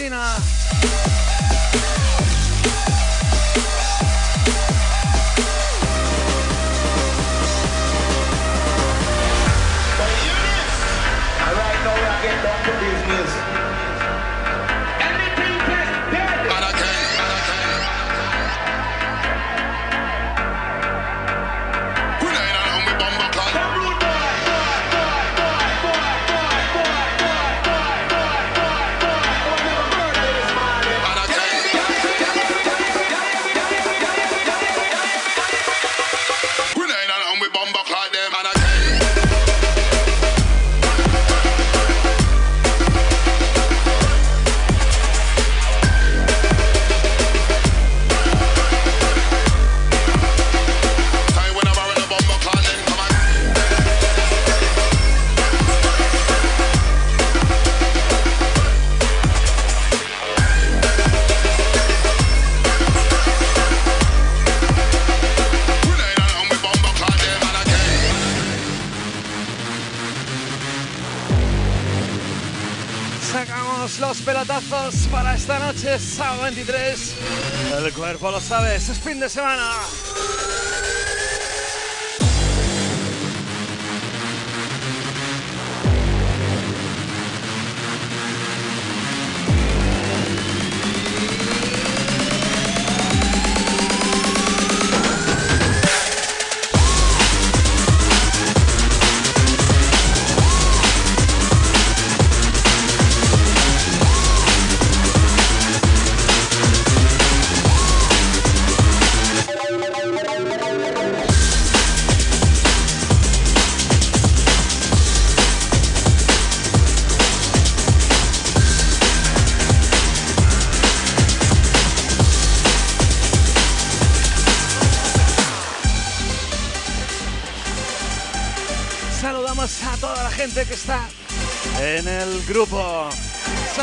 Christina. sacamos los pelotazos para esta noche, sábado 23. El cuerpo lo sabe, es fin de semana.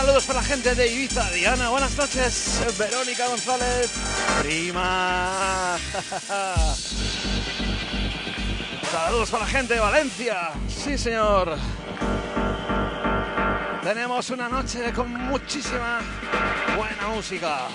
Saludos para la gente de Ibiza. Diana, buenas noches. Verónica González, prima. Saludos para la gente de Valencia. Sí, señor. Tenemos una noche con muchísima buena música.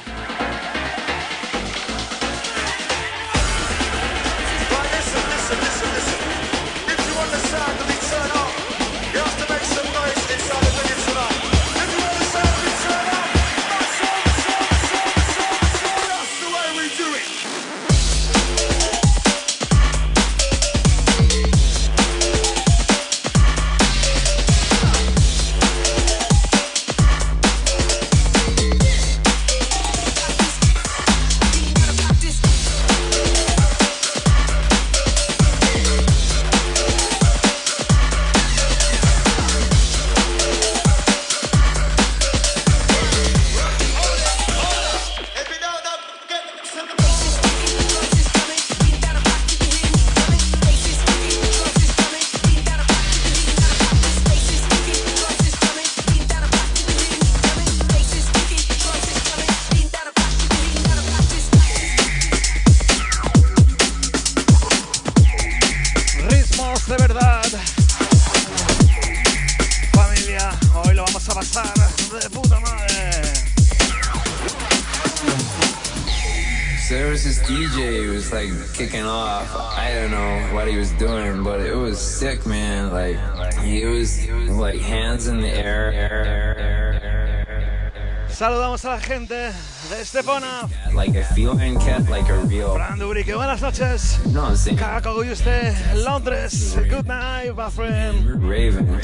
Saludamos a la gente de Estepona. Like a feeling cat, like a real. Fran Dubrique, buenas noches. No, Caco Guste, Londres. Good night, my friend. Raven.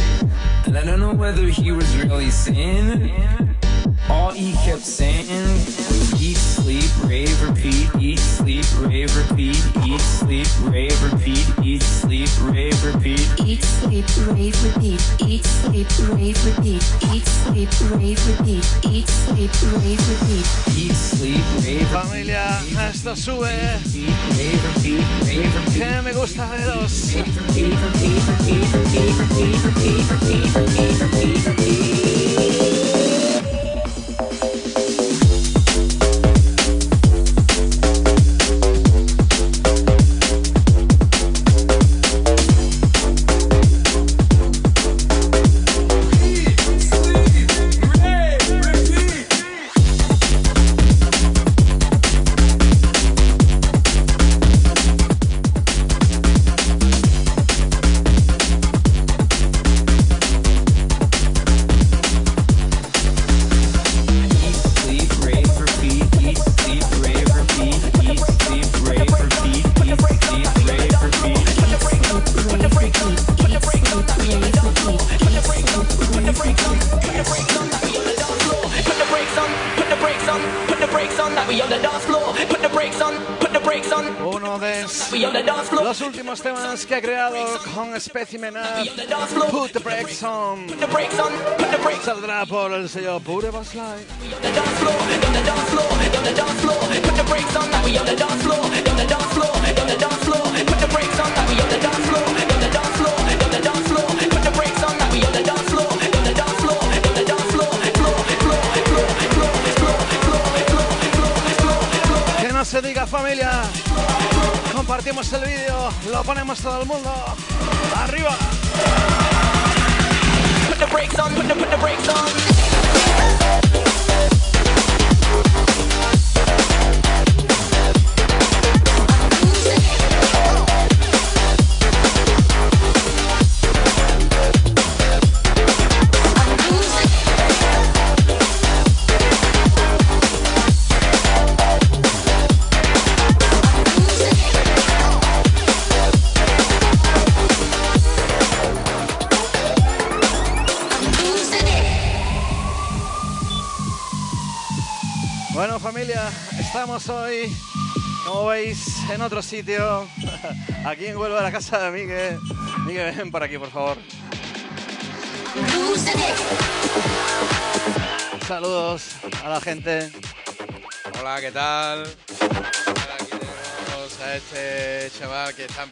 And I don't know whether he was really saying it. All he kept saying was eat, sleep, rave, repeat, eat, sleep, rave, repeat, eat, sleep, rave, repeat, eat, sleep, rave, repeat. Eat, sleep, rave, repeat. Eat, sleep, rave, repeat. Eat, sleep, rave, repeat. Eat, sleep, rave, repeat. Eat, sleep, rave, Familia, esto sube. repeat, rave, repeat, rave, repeat. Que me gusta veros. Repeat, repeat, repeat, repeat, repeat, repeat, repeat, repeat, repeat, repeat. Put the brakes on. Saldrá por el sello Pure Bass Live. Que no se diga familia. Compartimos el vídeo, lo ponemos todo el mundo. Arriba. Put the brakes on, put the put the brakes on. Estamos hoy, como veis, en otro sitio. Aquí en Huelva, la casa de Miguel. Miguel, ven por aquí, por favor. Saludos a la gente. Hola, ¿qué tal? Aquí tenemos a este chaval que está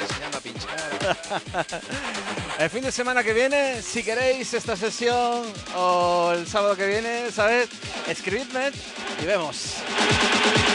enseñando a pinchar. El fin de semana que viene, si queréis esta sesión o el sábado que viene, ¿sabes? Escribidme y vemos. Thank you.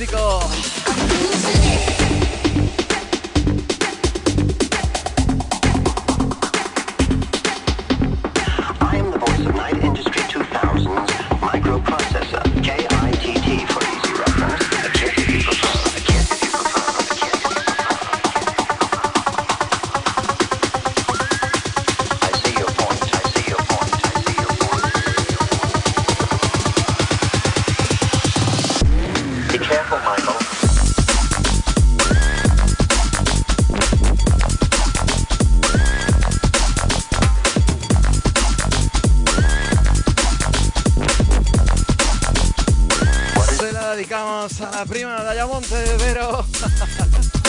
Mexico. ハハハハ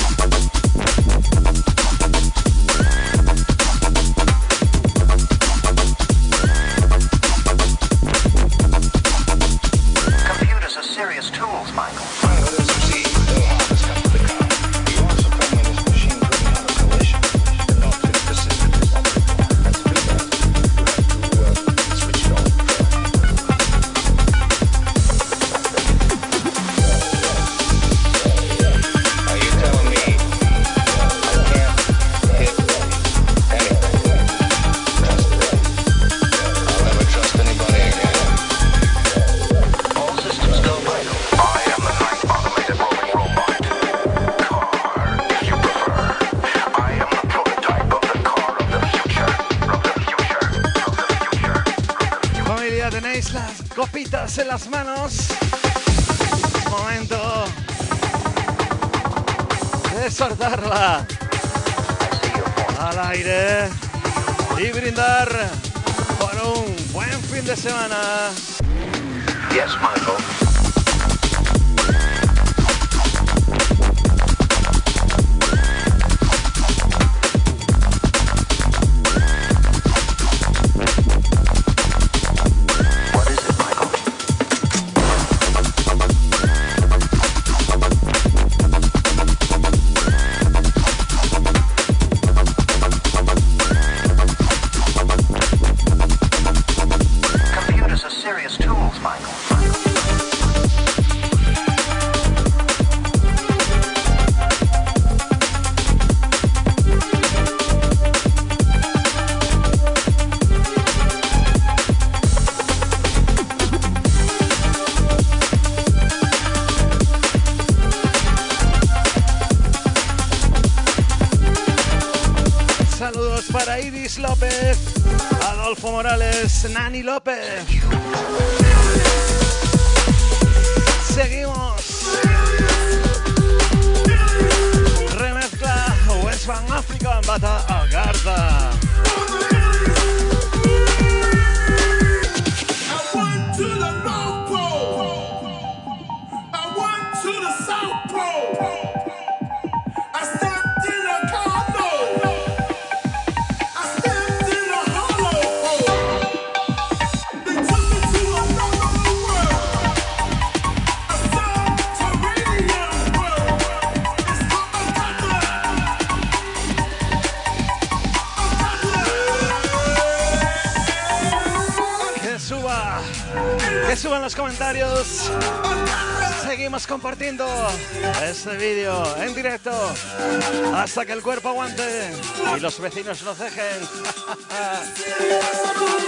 hasta que el cuerpo aguante y los vecinos nos dejen.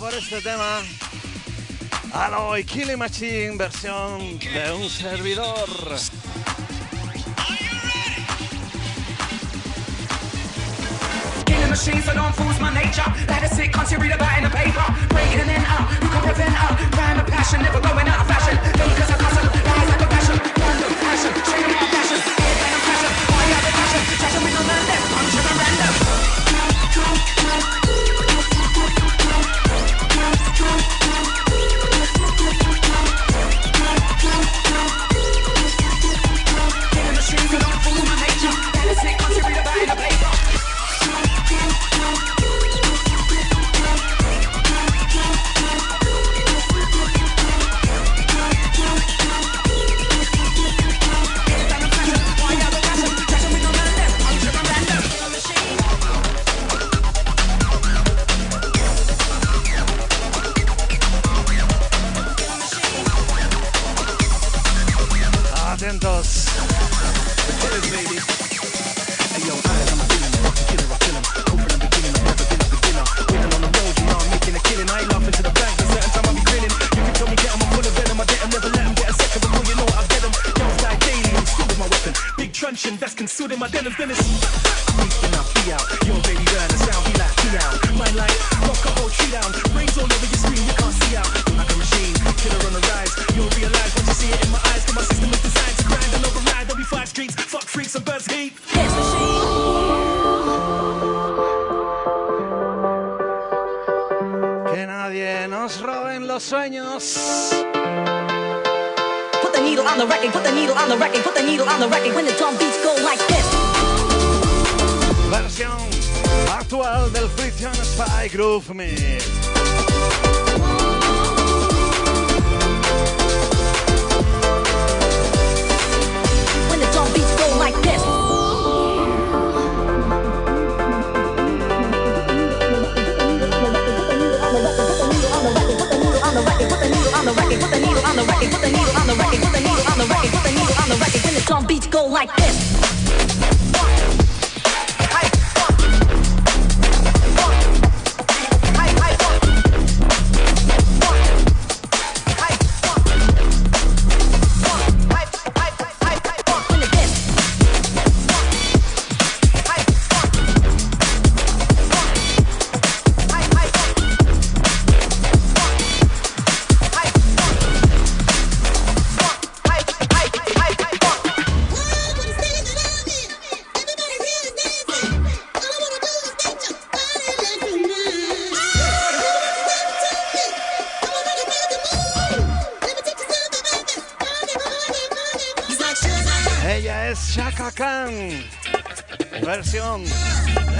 por este tema. Aloy Killing Machine, versión de un servidor. so don't my nature. A read about in the paper. Breaking and out, you can prevent out. Crime passion, never going out of fashion. Passion, lies like a passion. Passion, fire passion. With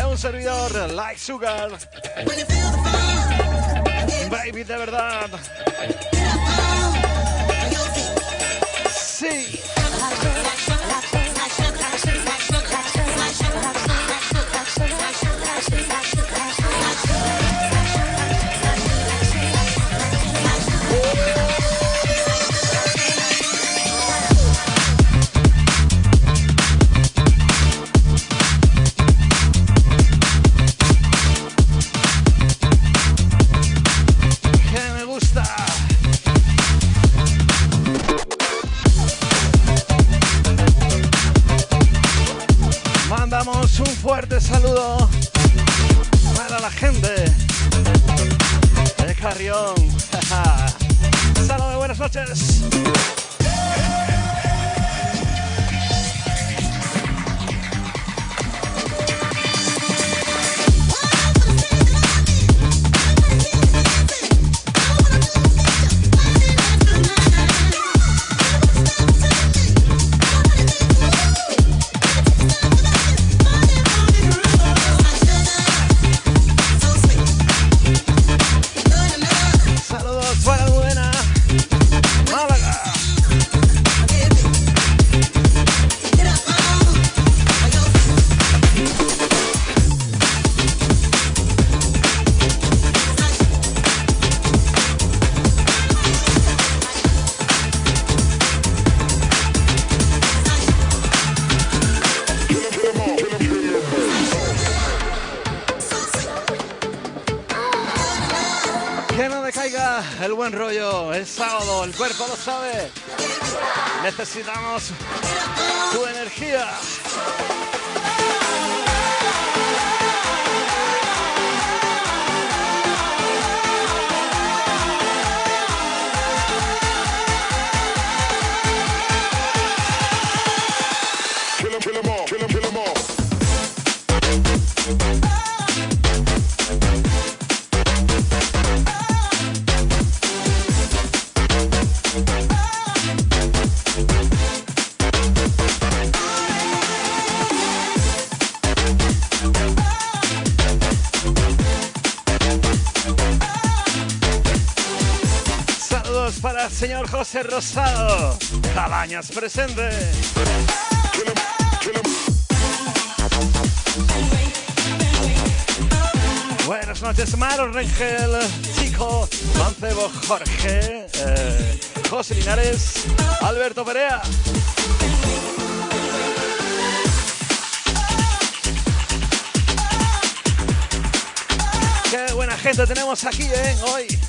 un servidor, Like Sugar. Baby, de verdad. Sí. Necesitamos tu energía. Rosado. Cabañas presente. Buenas noches, Maro Rengel, Chico, Mancebo, Jorge, eh, José Linares, Alberto Perea. Qué buena gente tenemos aquí, ¿eh? Hoy.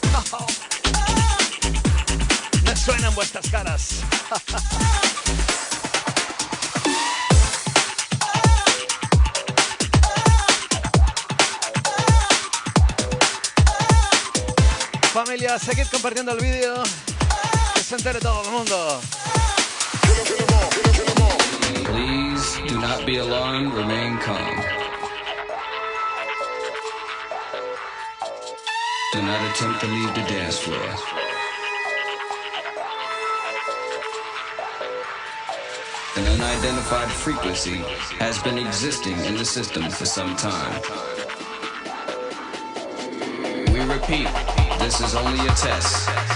Vuestras caras. Familia, seguid compartiendo el vídeo. Que se entere todo el mundo. Please do not be alarmed, remain calm. Do not attempt to leave the dance floor. Unidentified frequency has been existing in the system for some time. We repeat, this is only a test.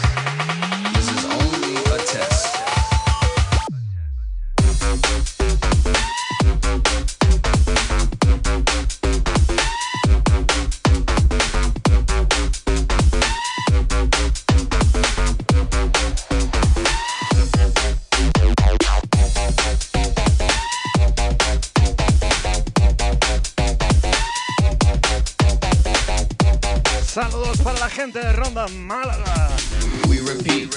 Málaga. We repeat,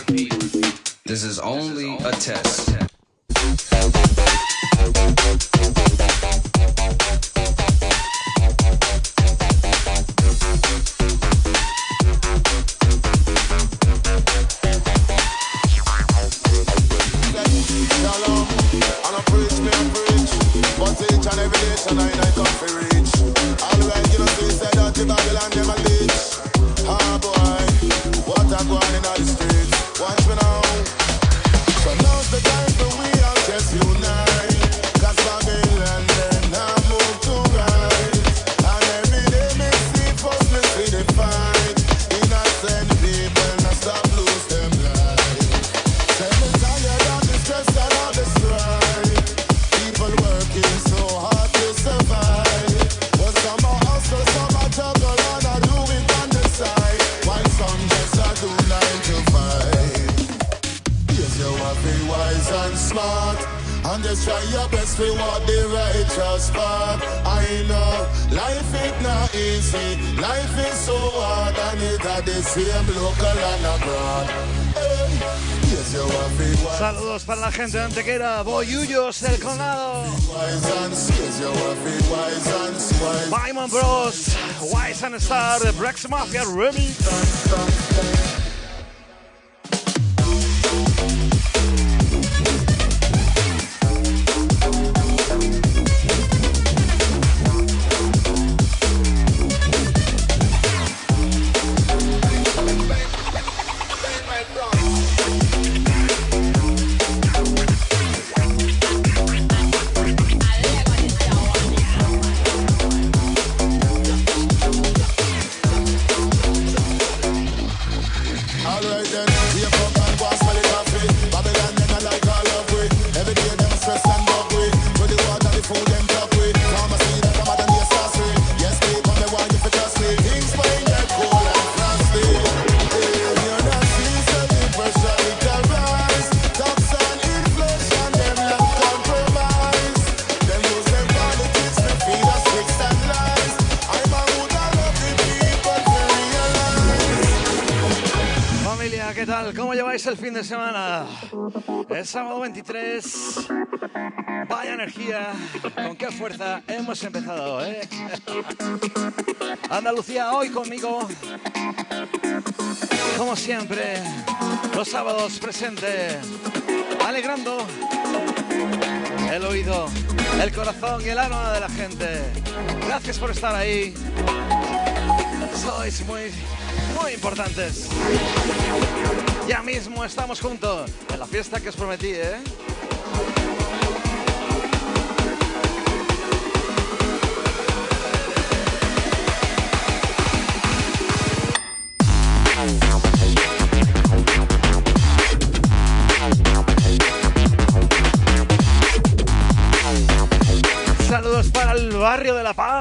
this is only a test. Max Mafia Remix. Sábado 23. Vaya energía. Con qué fuerza hemos empezado, ¿eh? Andalucía hoy conmigo. Como siempre, los sábados presente. Alegrando el oído, el corazón y el alma de la gente. Gracias por estar ahí. Sois muy, muy importantes. Ya mismo estamos juntos fiesta que os prometí, ¿eh? Saludos para el barrio de La Paz.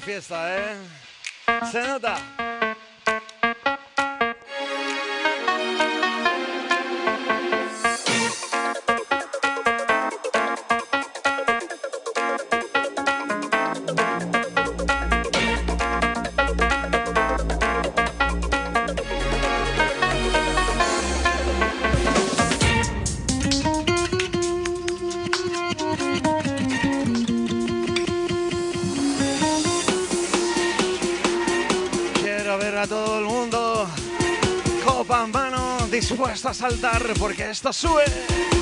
fiesta, ¿eh? Se. a saltar porque esto sube.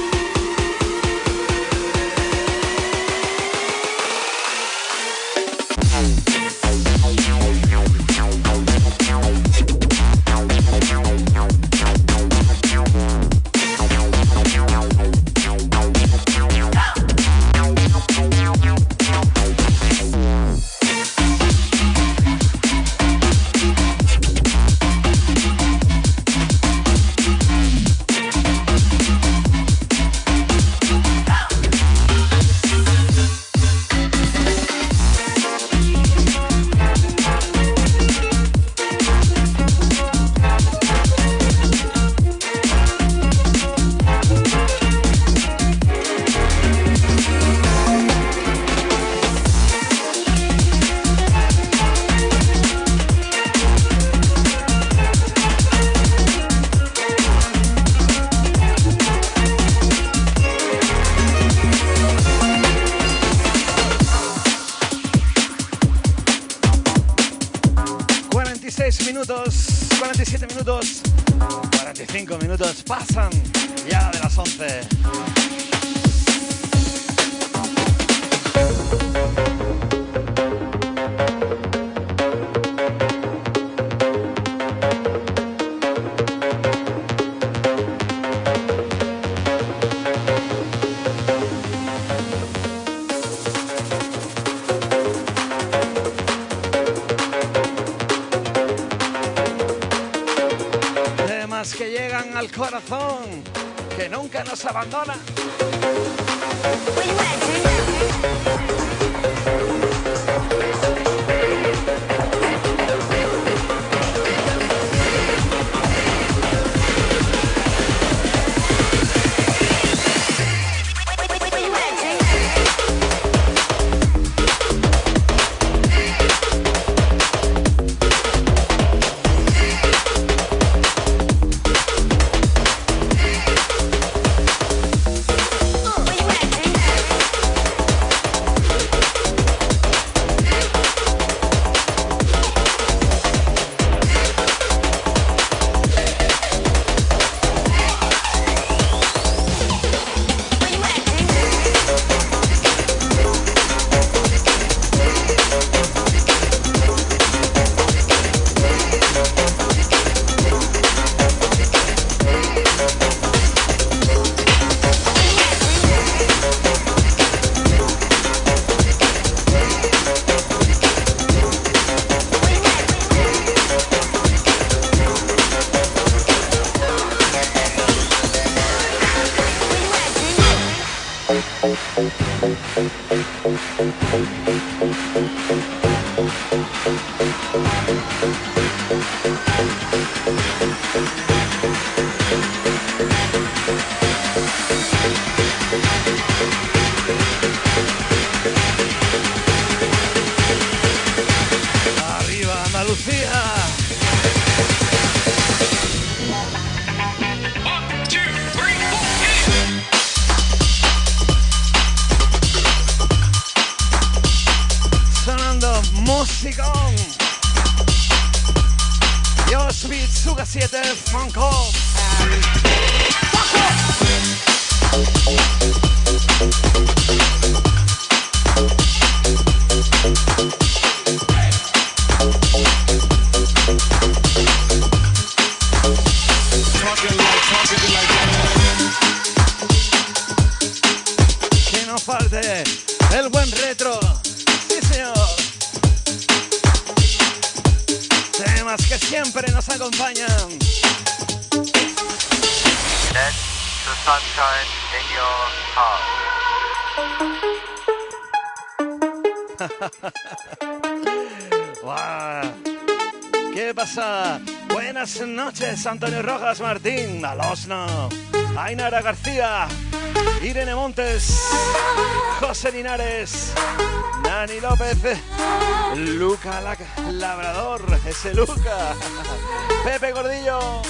abandonan. Fresno, Ainara García, Irene Montes, José Linares, Nani López, Luca Labrador, ese Luca, Pepe Gordillo.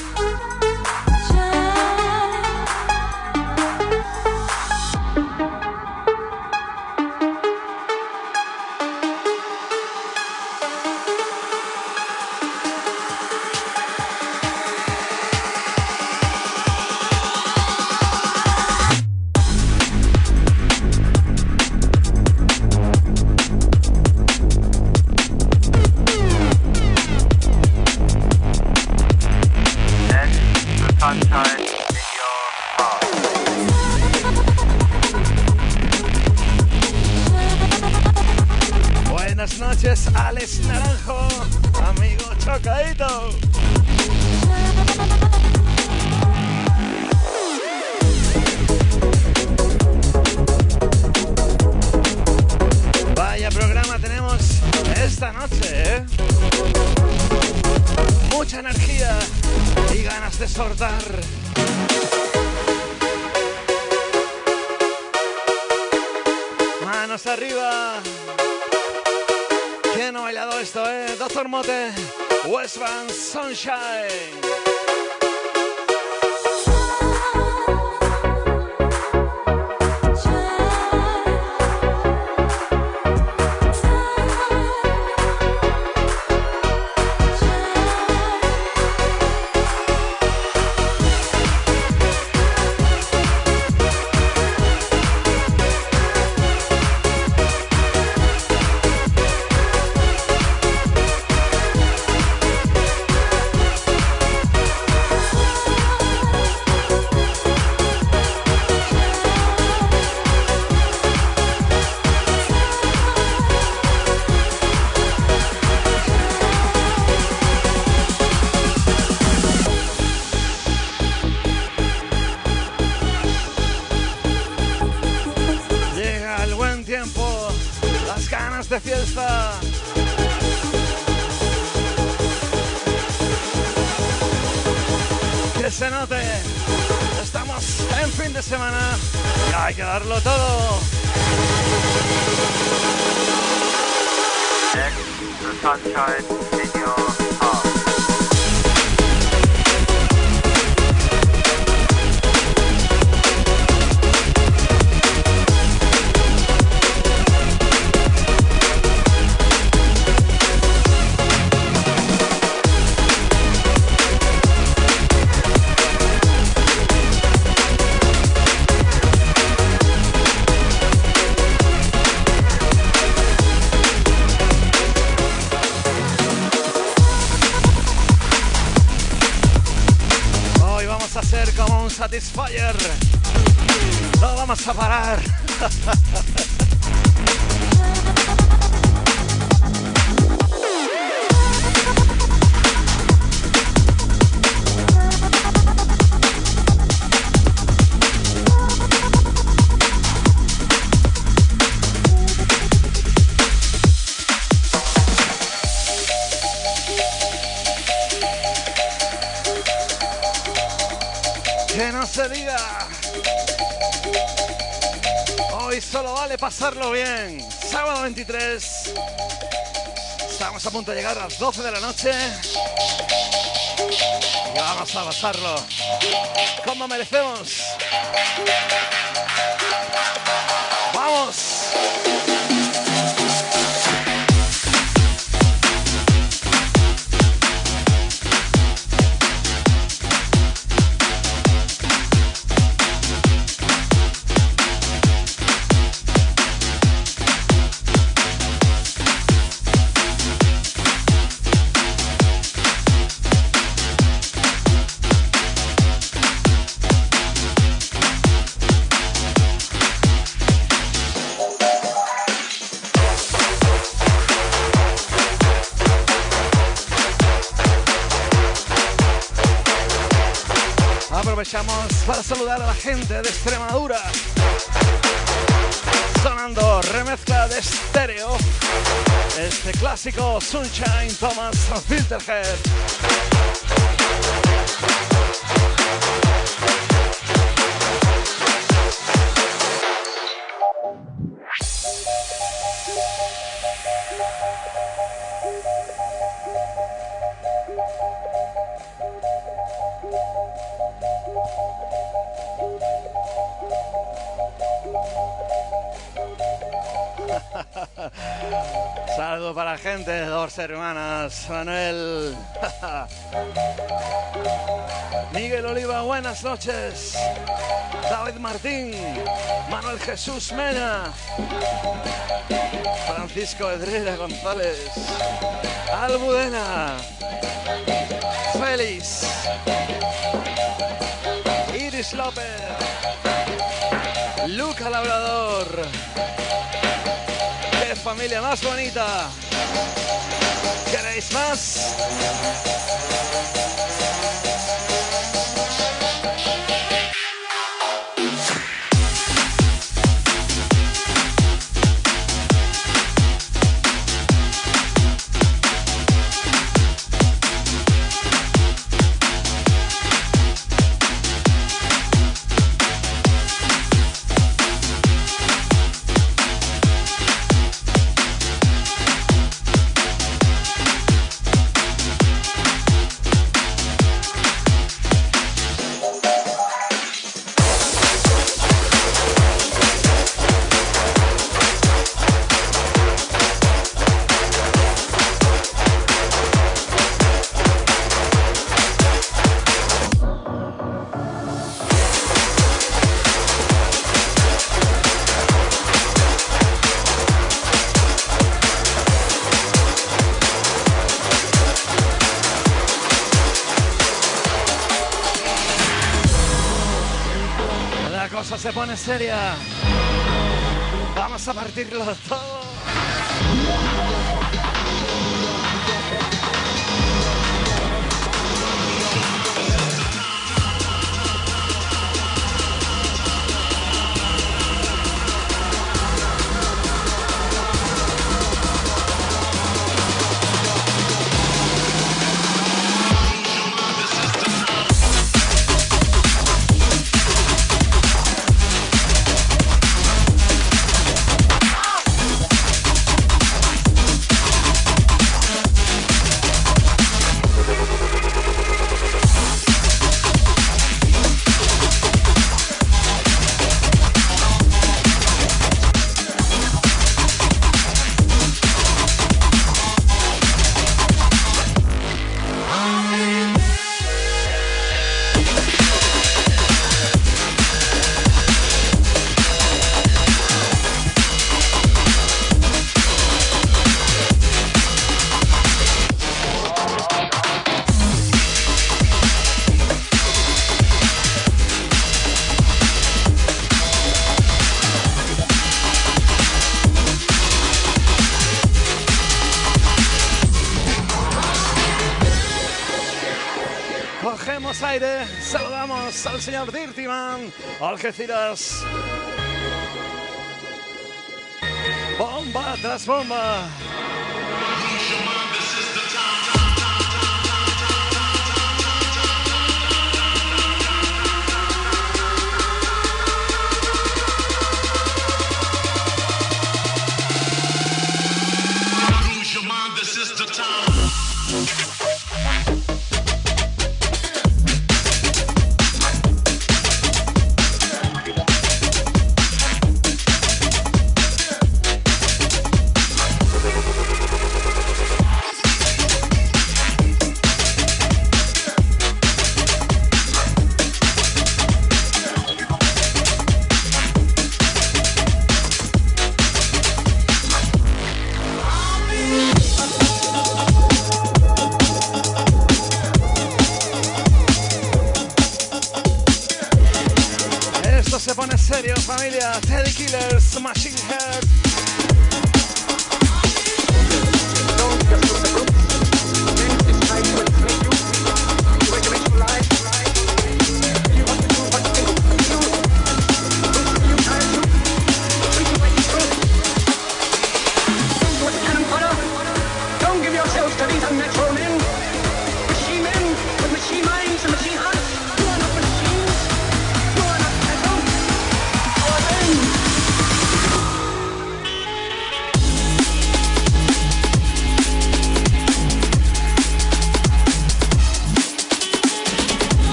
sunshine a punto de llegar a las 12 de la noche. Y vamos a pasarlo como merecemos. Clásico Sunshine Thomas Filterhead. Para la gente dos hermanas, Manuel. Miguel Oliva, buenas noches. David Martín, Manuel Jesús Mena, Francisco Edrera González, Almudena, Félix, Iris López, Luca Labrador. ¡Qué familia más bonita! ¿Queréis más? Seria. Vamos a partirlo todo. Algeciras. Bomba tras bomba. This.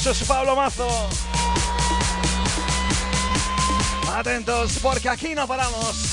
maravilloso es Pablo Mazo. Atentos, porque aquí no paramos.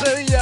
Hallelujah.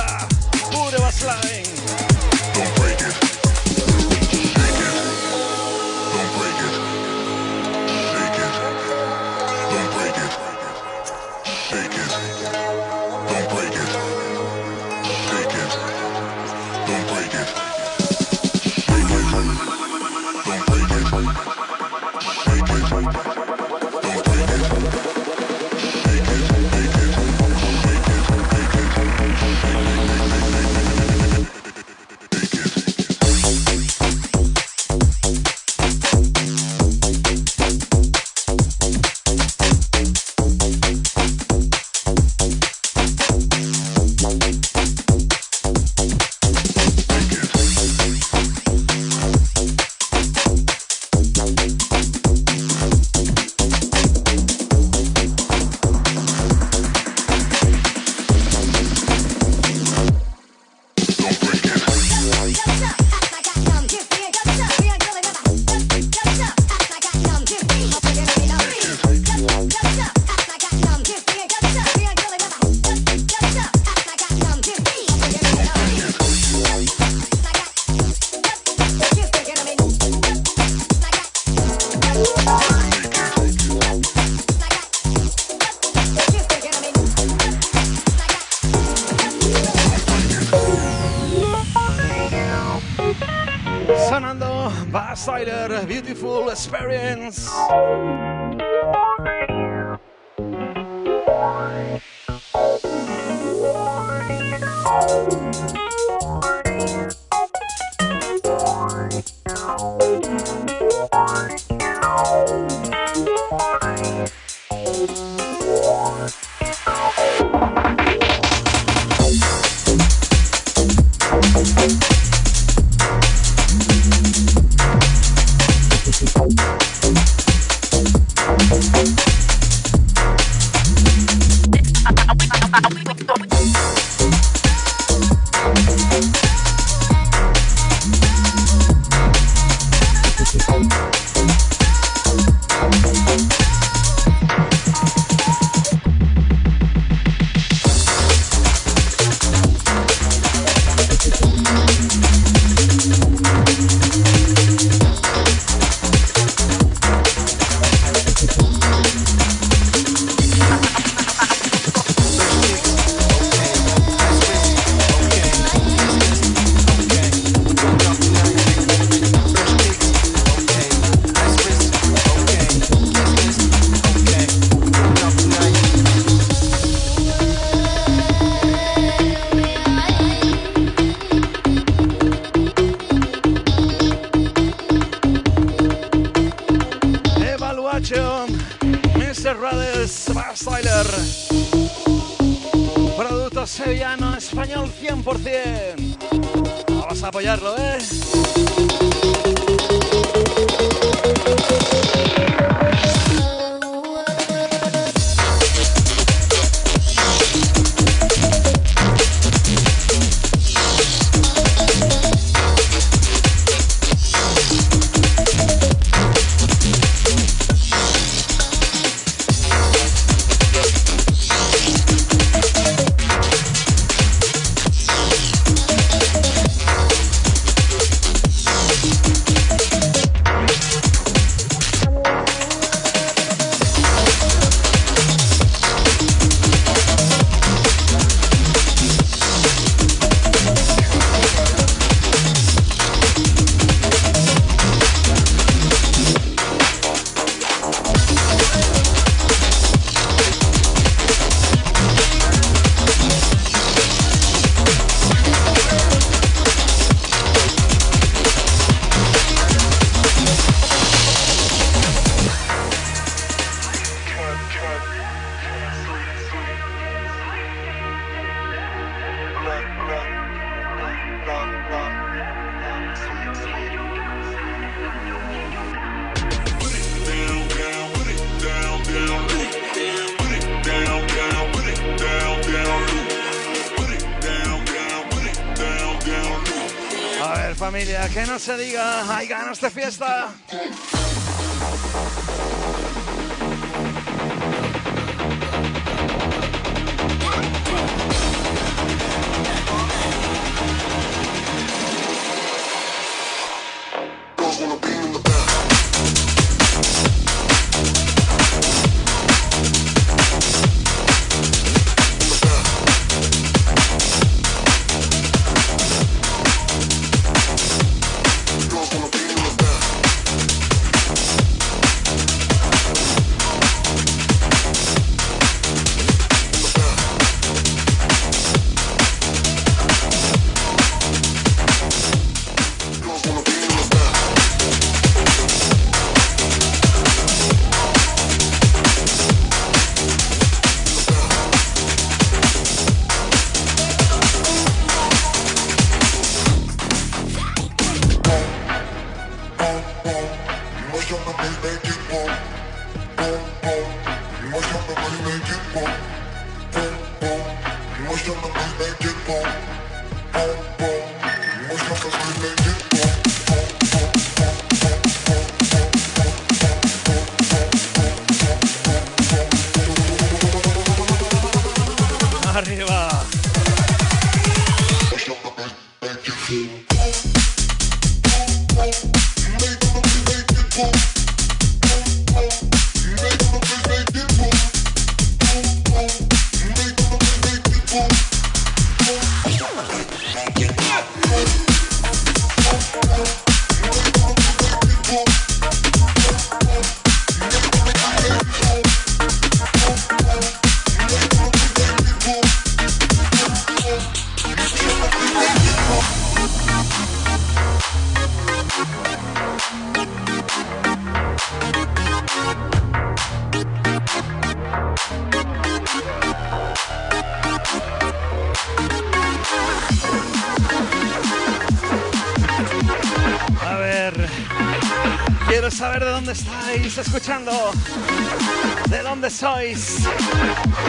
Se diga, hay ganas de fiesta.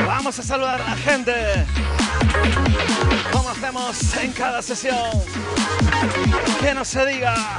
Vamos a saludar a la gente. Como hacemos en cada sesión. Que no se diga.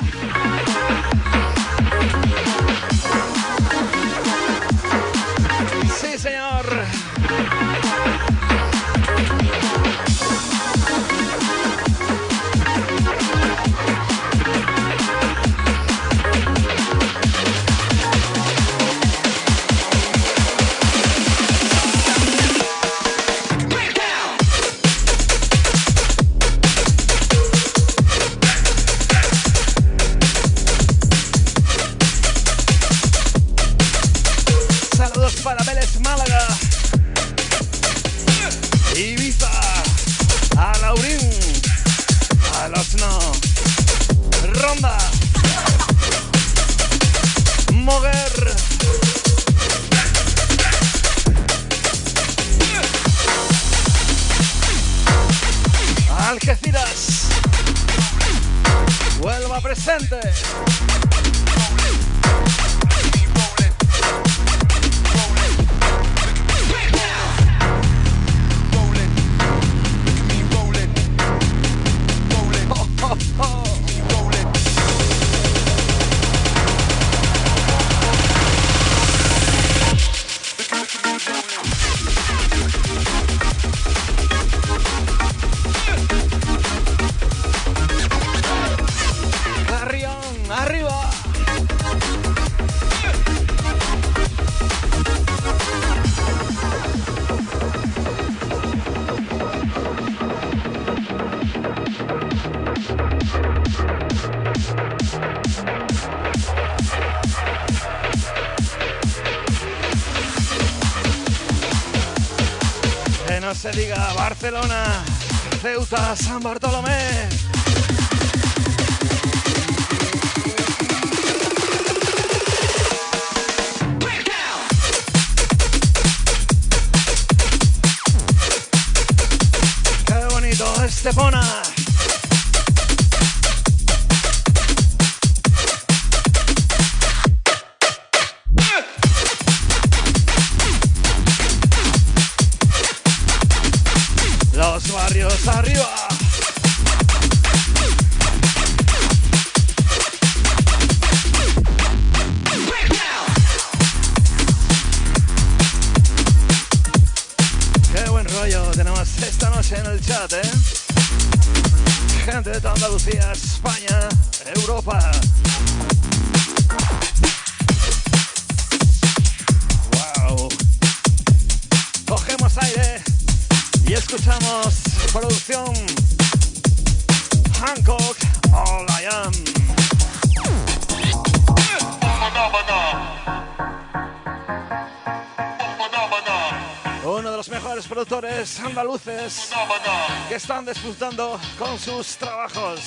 con sus trabajos.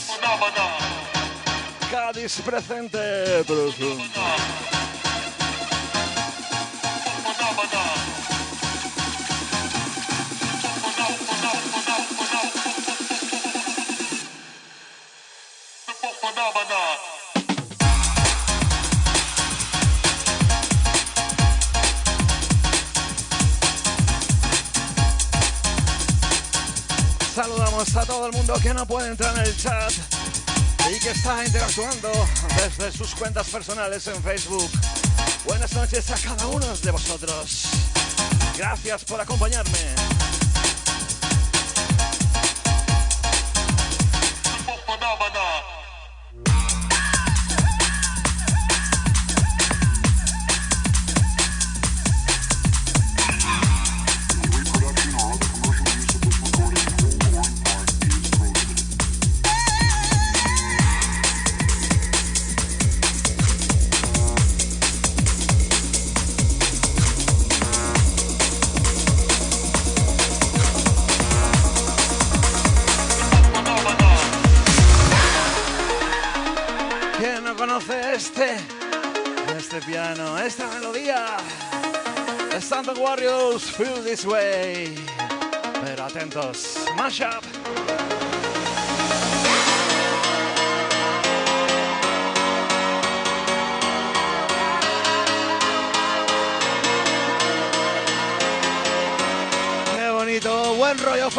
Cádiz presente. interactuando desde sus cuentas personales en Facebook. Buenas noches a cada uno de vosotros. Gracias por acompañarme.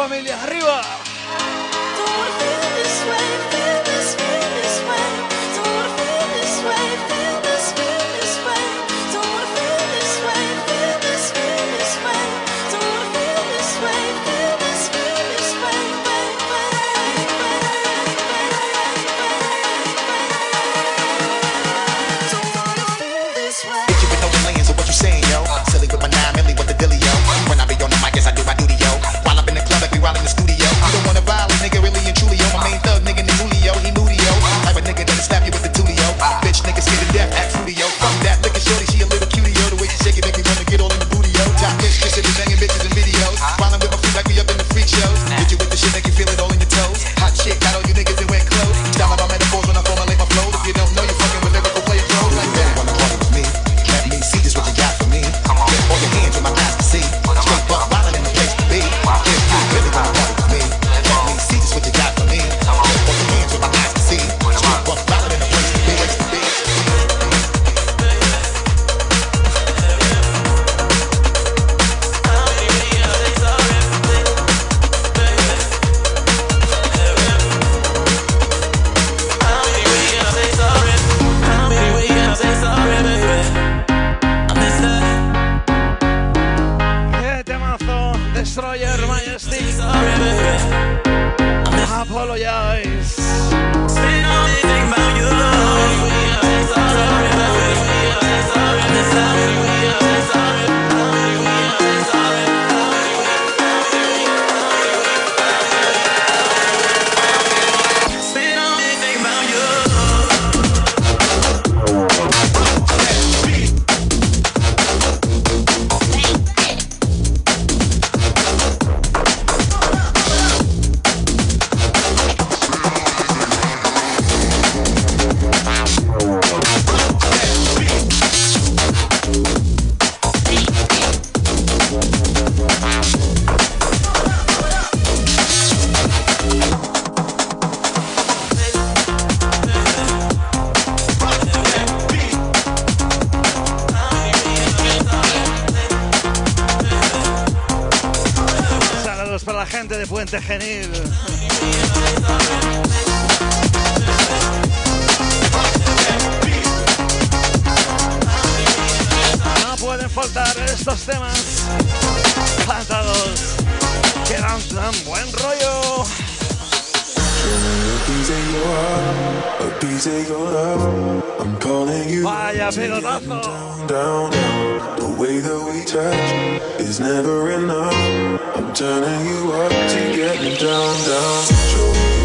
familia, arriba. San Buen Rollo. Vaya pelotazo. Down. The way that we touch is never enough. I'm turning you up to get me down, down.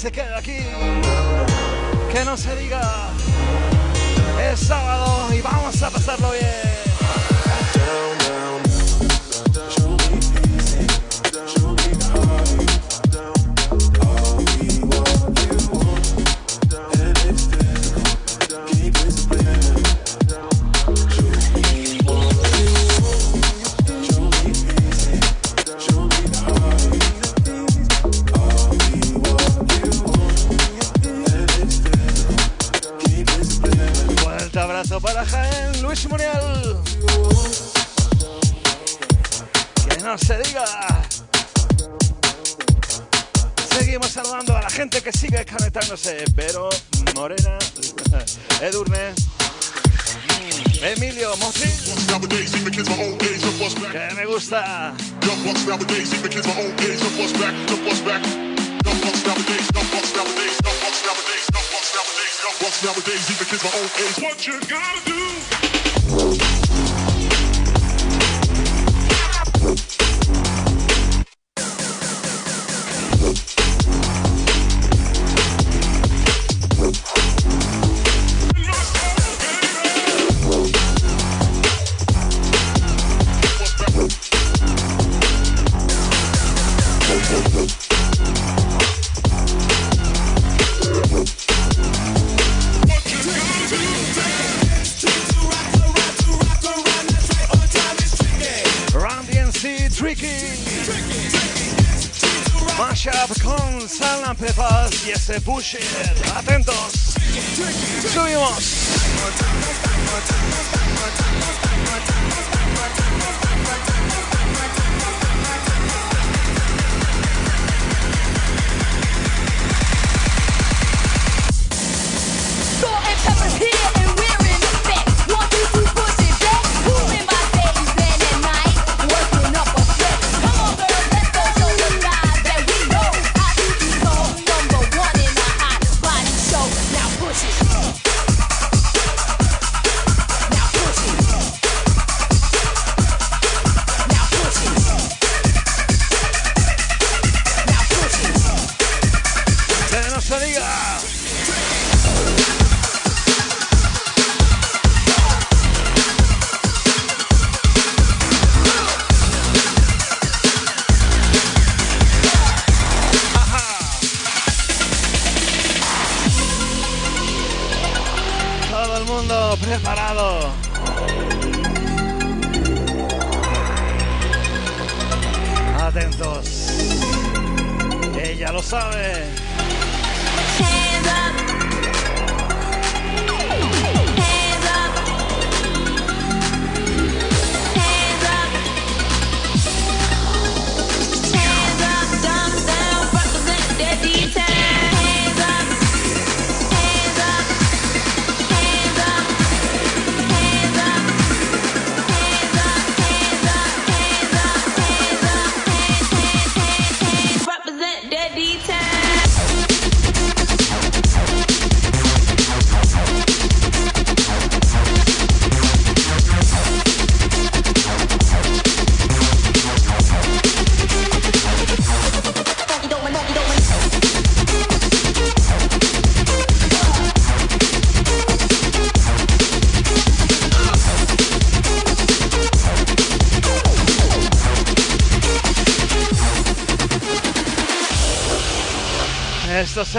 se queda aquí.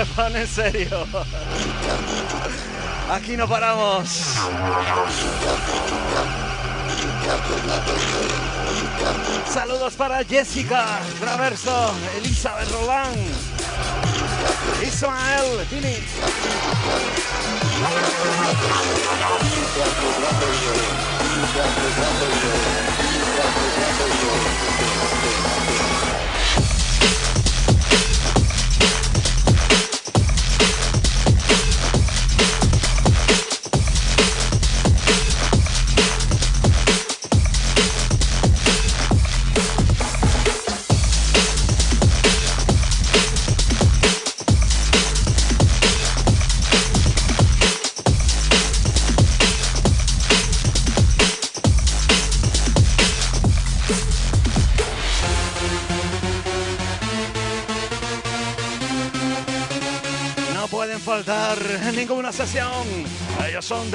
se pone serio. Aquí no paramos. Saludos para Jessica Traverso, Elizabeth Roland, Ismael Dini.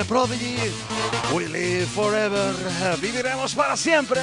Prodigy. We live forever. Viviremos para siempre.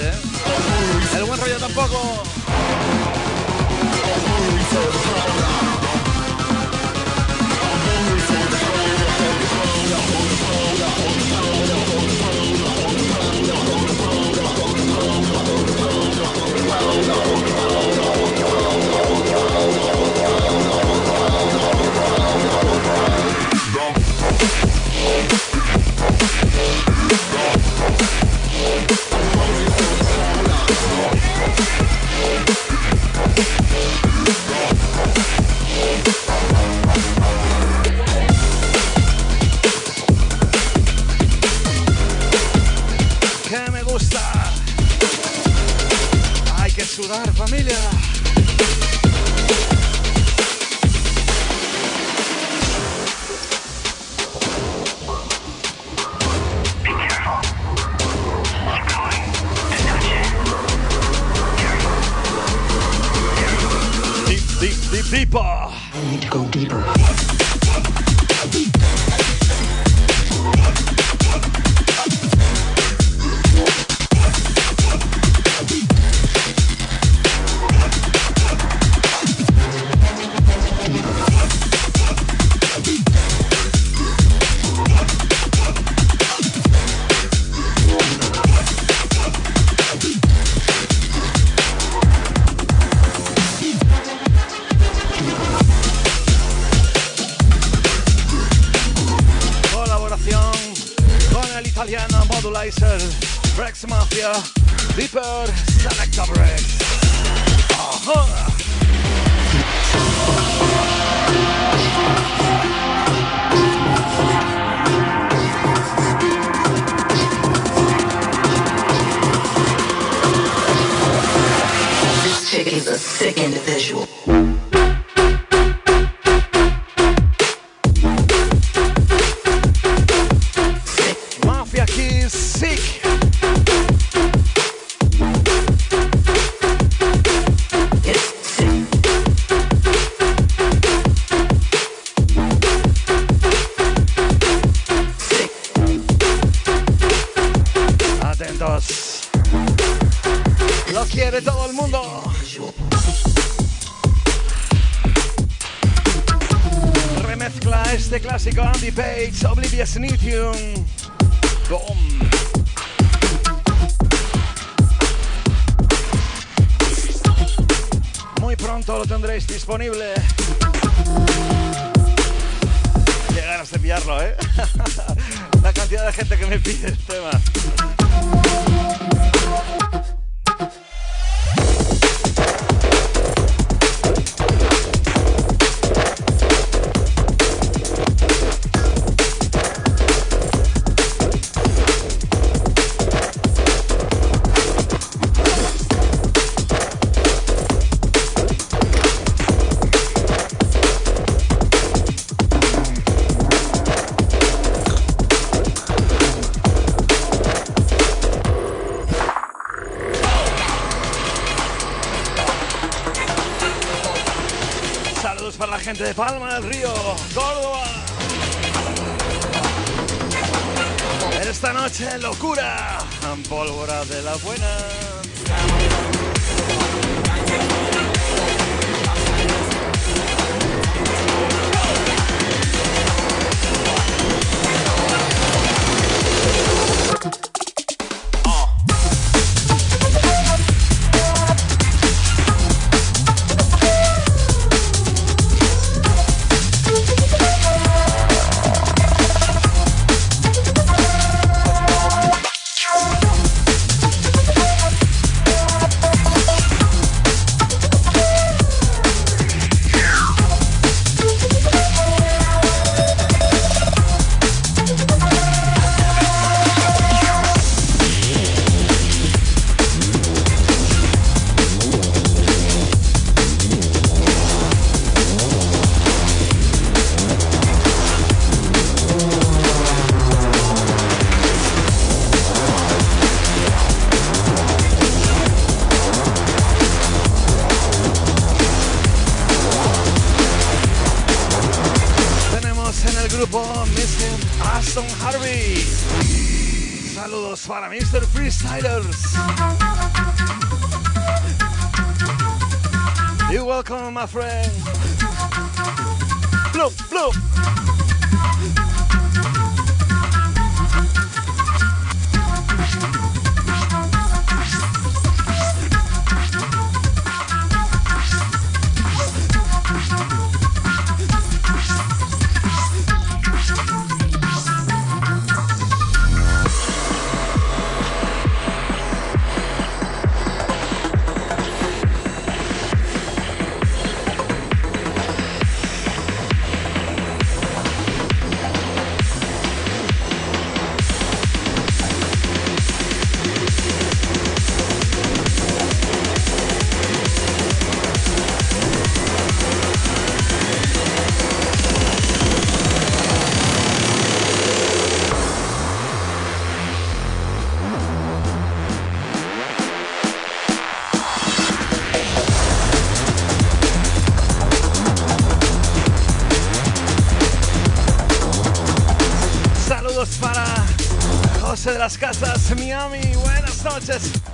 ¿eh? El buen rollo tampoco. gente de Palma del Río, Córdoba. Esta noche, locura, pólvora de la buena.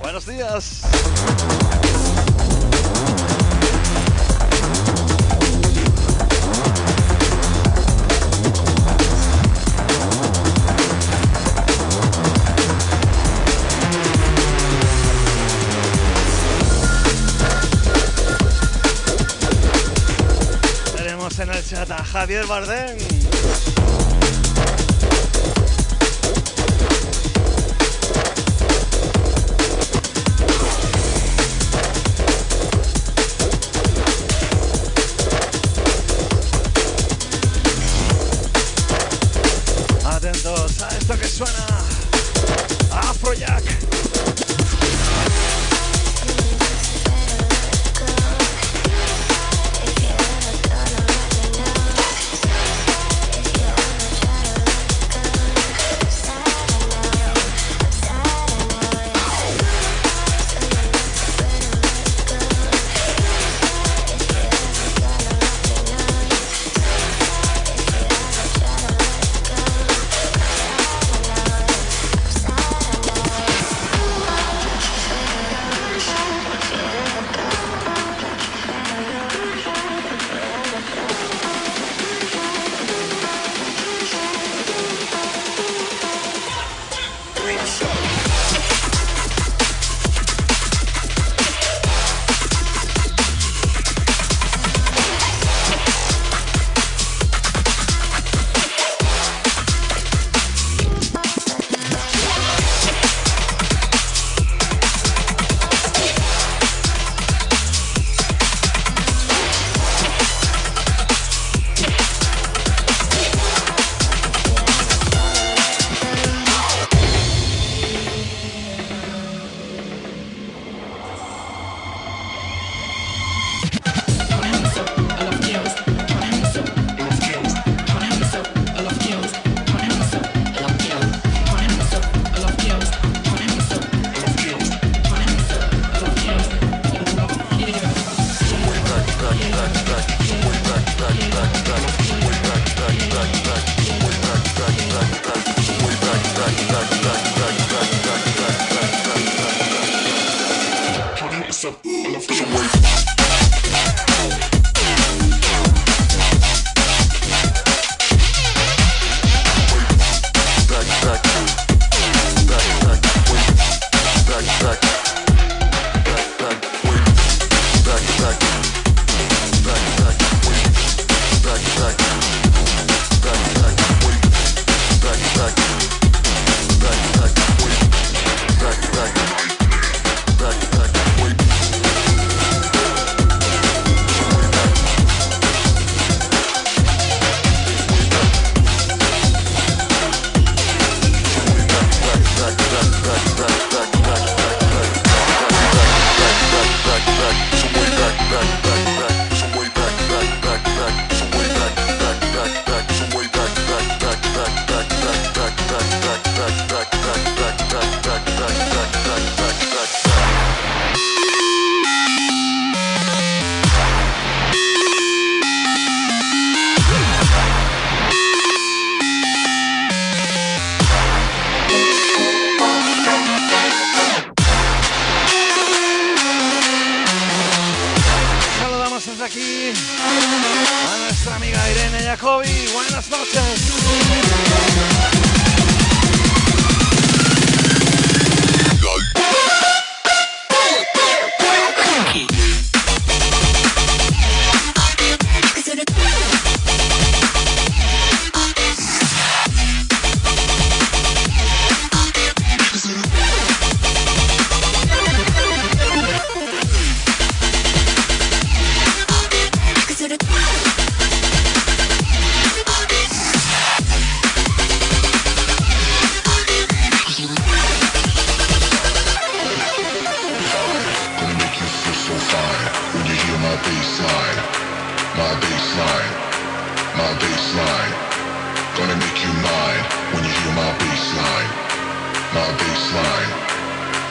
buenos días. Tenemos en el chat a Javier Bardem.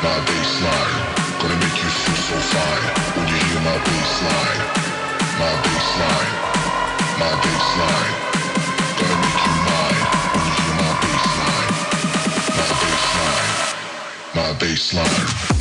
my bass. Gonna make you feel so fine when you hear my bassline. My bassline. My bassline. Gonna make you mine when you hear my bass line. My bassline. My bassline.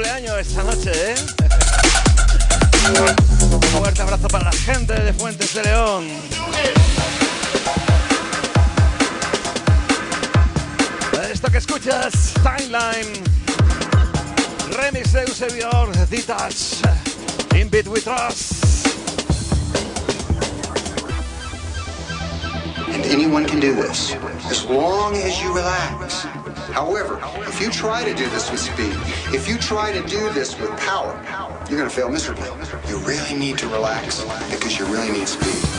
cumpleaños esta noche, ¿eh? Un fuerte abrazo para la gente de Fuentes de León. Esto que escuchas, Timeline, remix de Eusebio, Ditas, In Beat With Us. And anyone can do this, as long as you relax. However, If you try to do this with speed, if you try to do this with power, you're going to fail miserably. You really need to relax because you really need speed.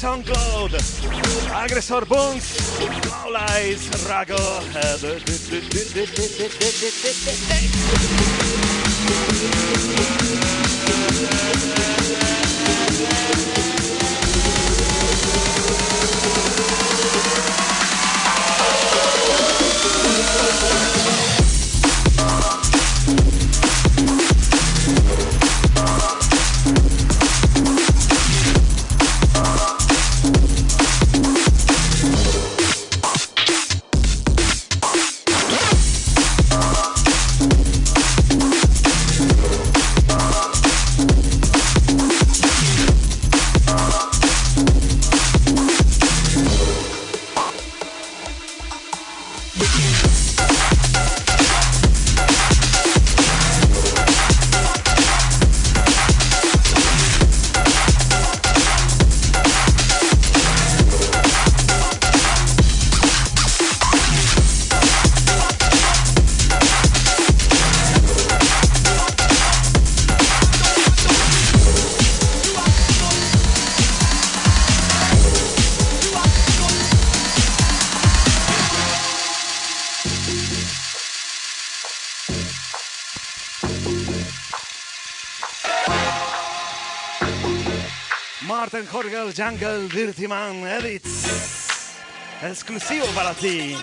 SoundCloud, Agresor Bones, Paulais, Rago. Uh, Martin Jorgel, Jungle, Dirty Man, Edits. Exclusivo para ti.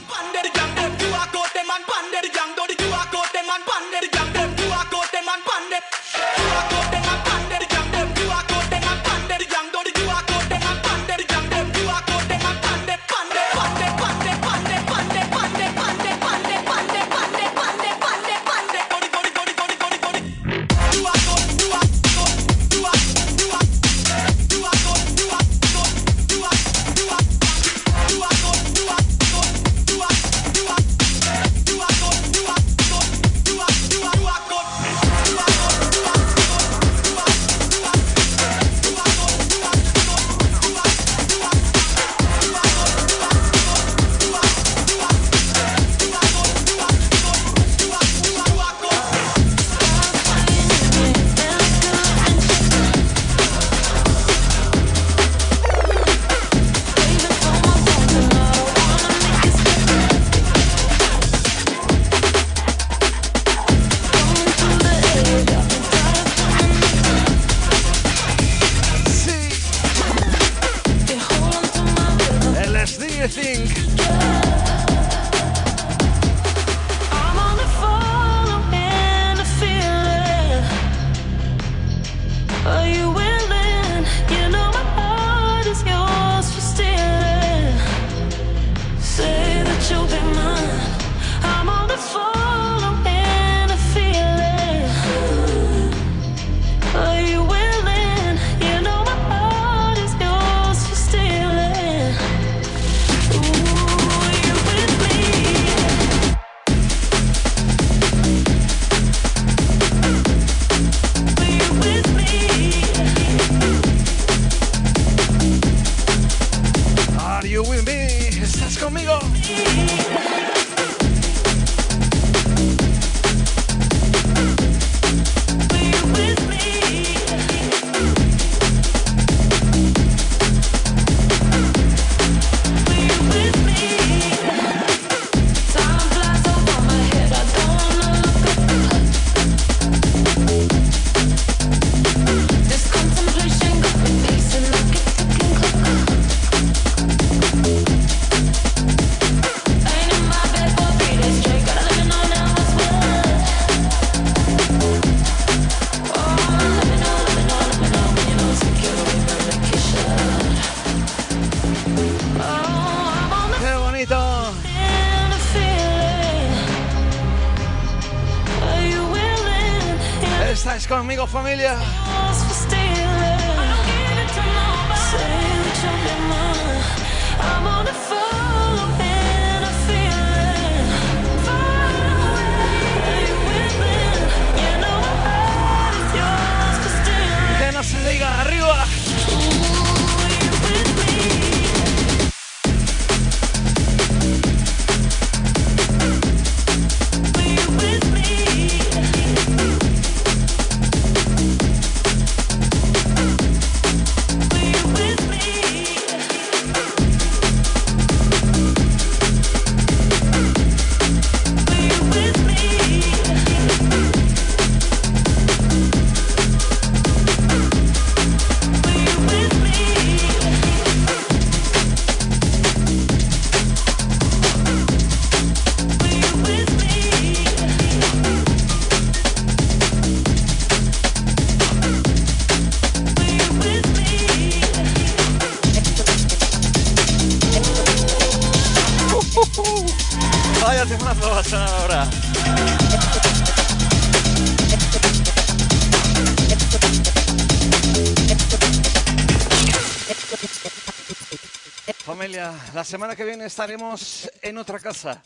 Semana que viene estaremos en otra casa.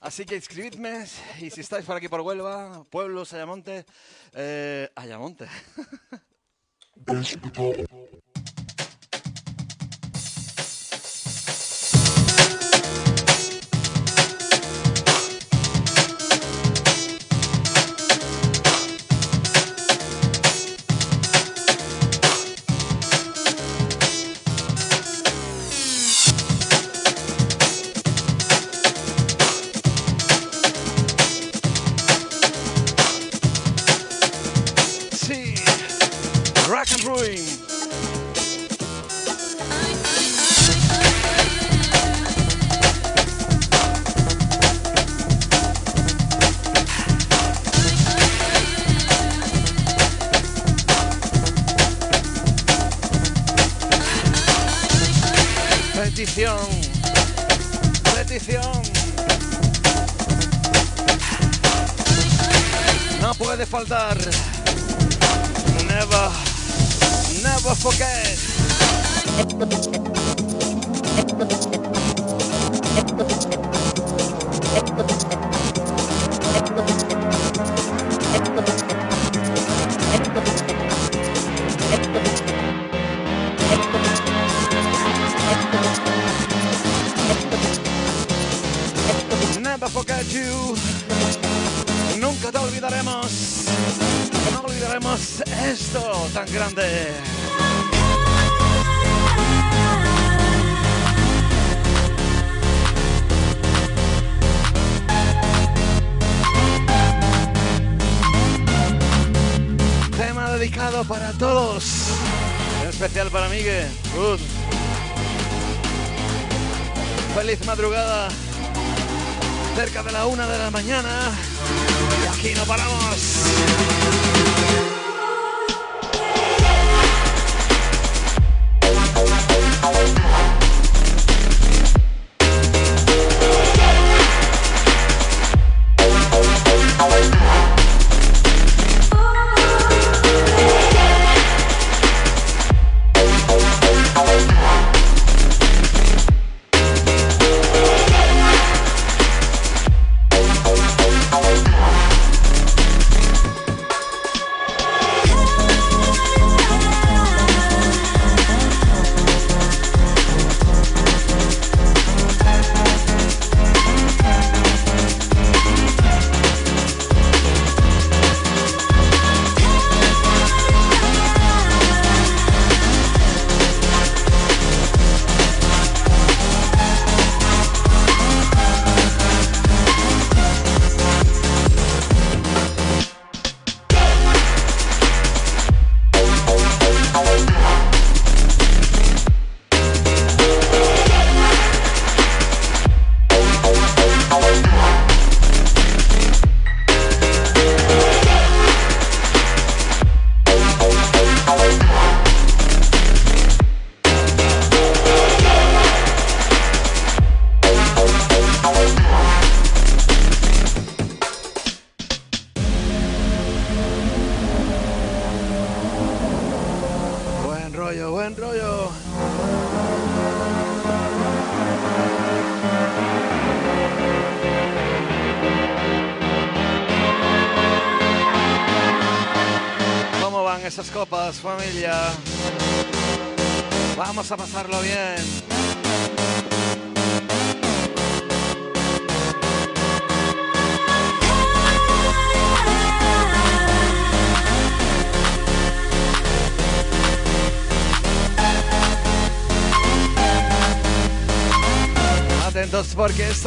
Así que inscribidme y si estáis por aquí por Huelva, Pueblos, Ayamonte, eh, Ayamonte.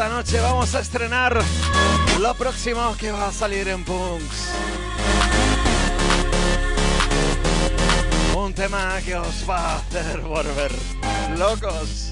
Esta noche vamos a estrenar lo próximo que va a salir en Punks. Un tema que os va a hacer volver locos.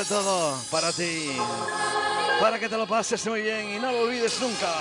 de todo para ti, para que te lo pases muy bien y no lo olvides nunca.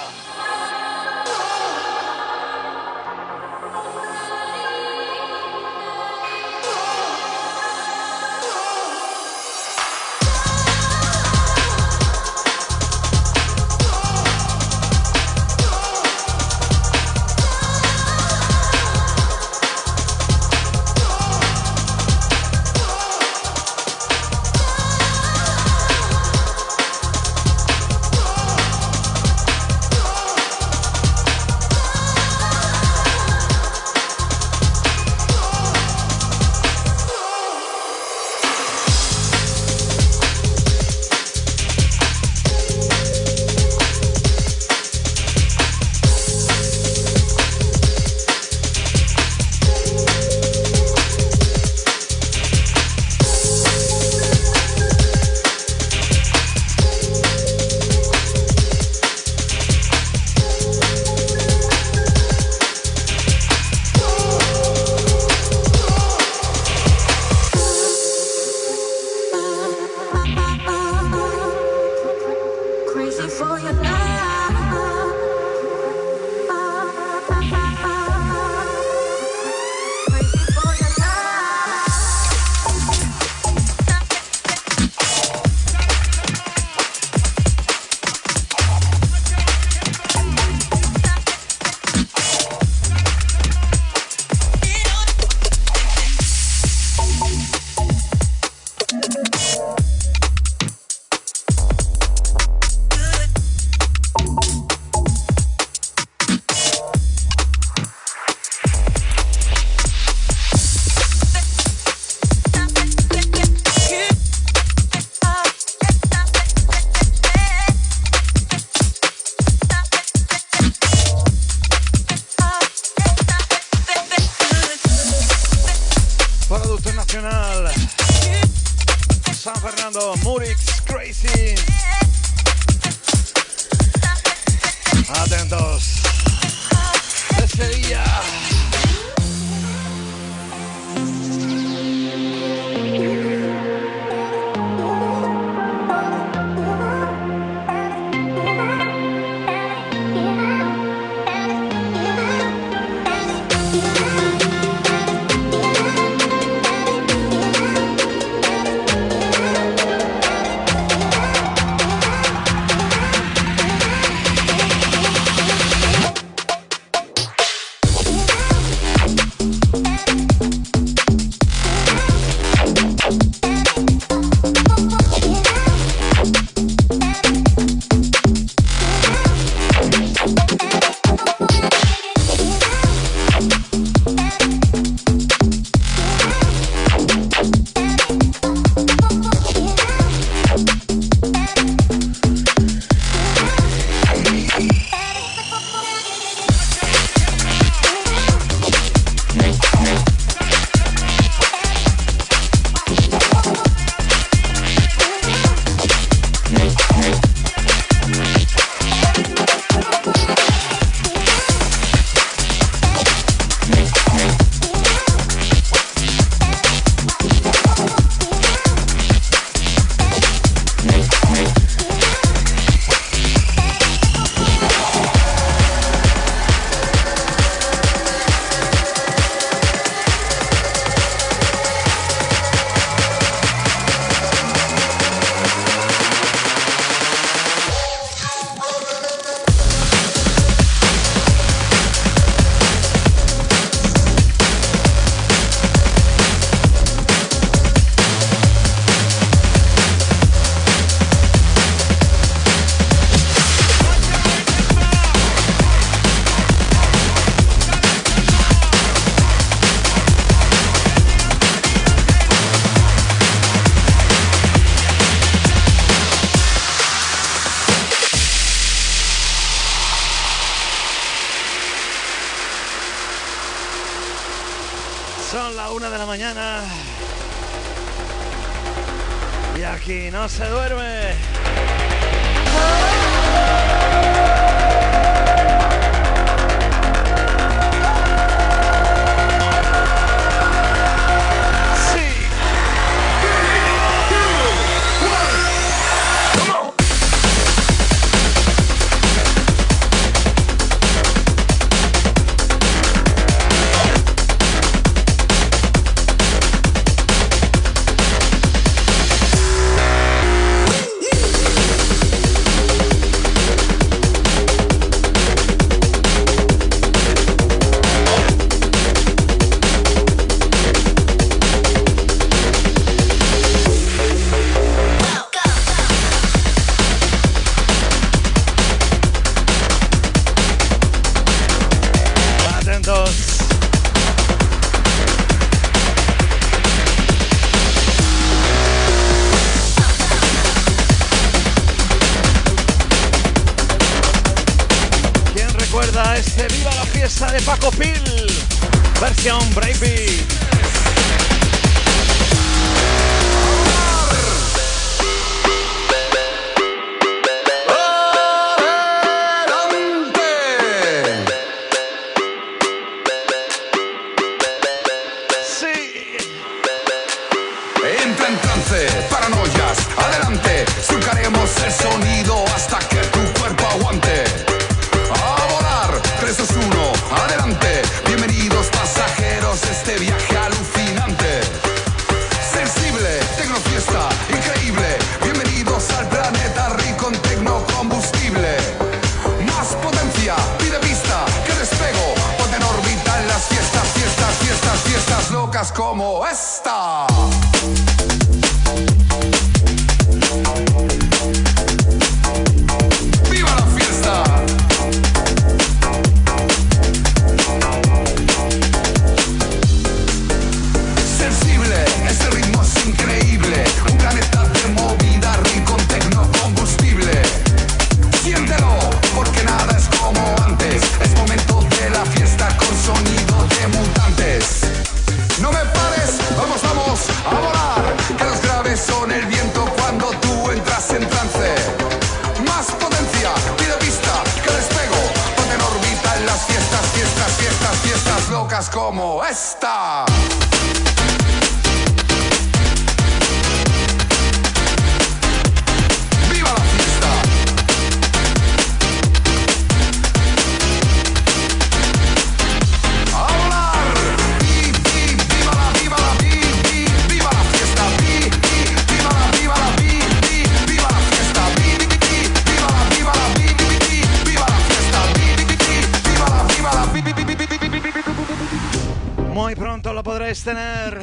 tener.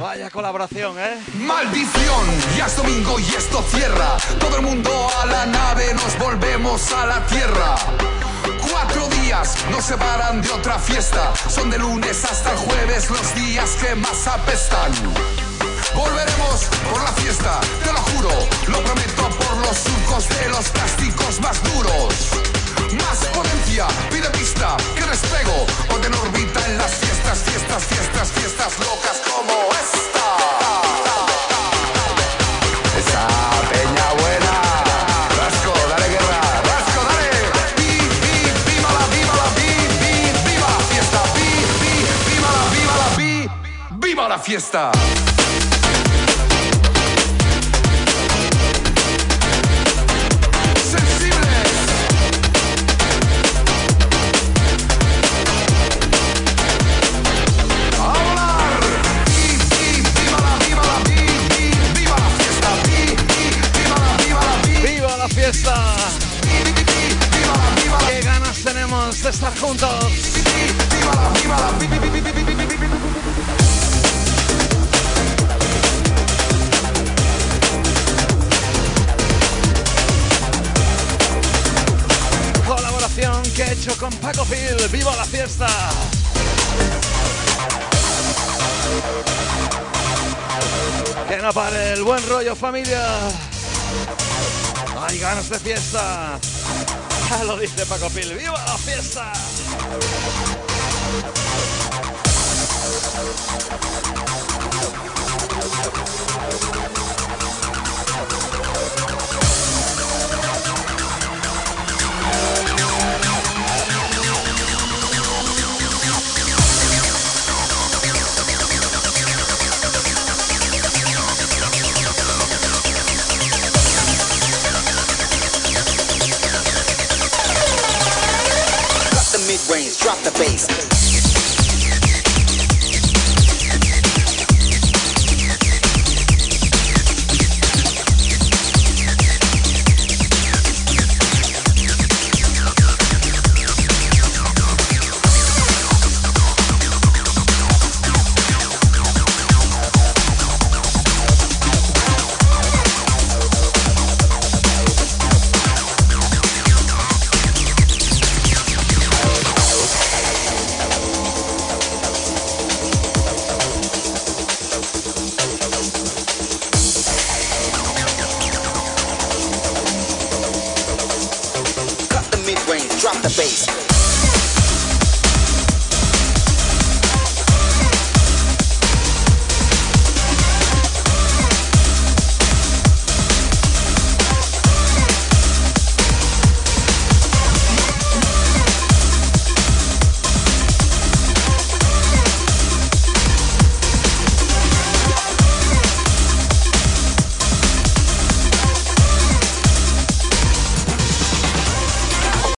Vaya colaboración, ¿eh? Maldición, ya es domingo y esto cierra. Todo el mundo a la nave, nos volvemos a la tierra. Cuatro días nos separan de otra fiesta. Son de lunes hasta el jueves los días que más apestan. Volveremos por la fiesta, te lo juro. Lo prometo por los surcos de los plásticos más duros más potencia, pide pista, que despego, orden orbita en las fiestas, fiestas, fiestas, fiestas locas como esta. Esa peña buena. viva la fiesta. juntos. Colaboración que he hecho con Paco Phil. ¡Viva la fiesta! Que no pare el buen rollo familia. Hay ganas de fiesta. lo dice Paco Pil. ¡Viva la fiesta! Drop the bass.